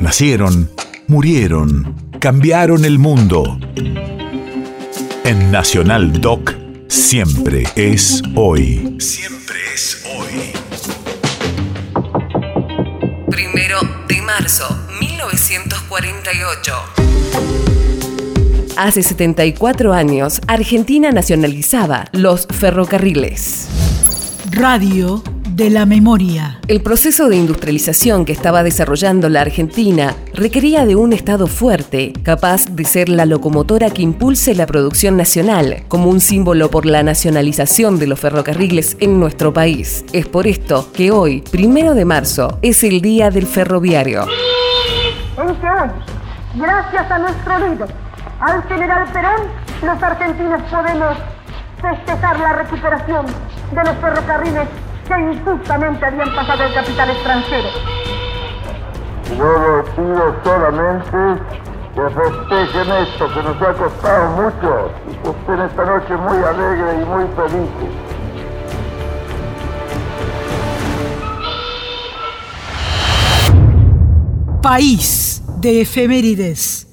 Nacieron, murieron, cambiaron el mundo. En Nacional Doc, siempre es hoy. Siempre es hoy. Primero de marzo, 1948. Hace 74 años, Argentina nacionalizaba los ferrocarriles. Radio de la memoria. El proceso de industrialización que estaba desarrollando la Argentina requería de un Estado fuerte, capaz de ser la locomotora que impulse la producción nacional, como un símbolo por la nacionalización de los ferrocarriles en nuestro país. Es por esto que hoy, primero de marzo, es el Día del Ferroviario. En que hoy, gracias a nuestro líder, al general Perón, los argentinos podemos festejar la recuperación de los ferrocarriles que injustamente habían pasado el capital extranjero. Yo les pido solamente que festejen esto, que nos ha costado mucho y que estén esta noche muy alegres y muy felices. País de efemérides.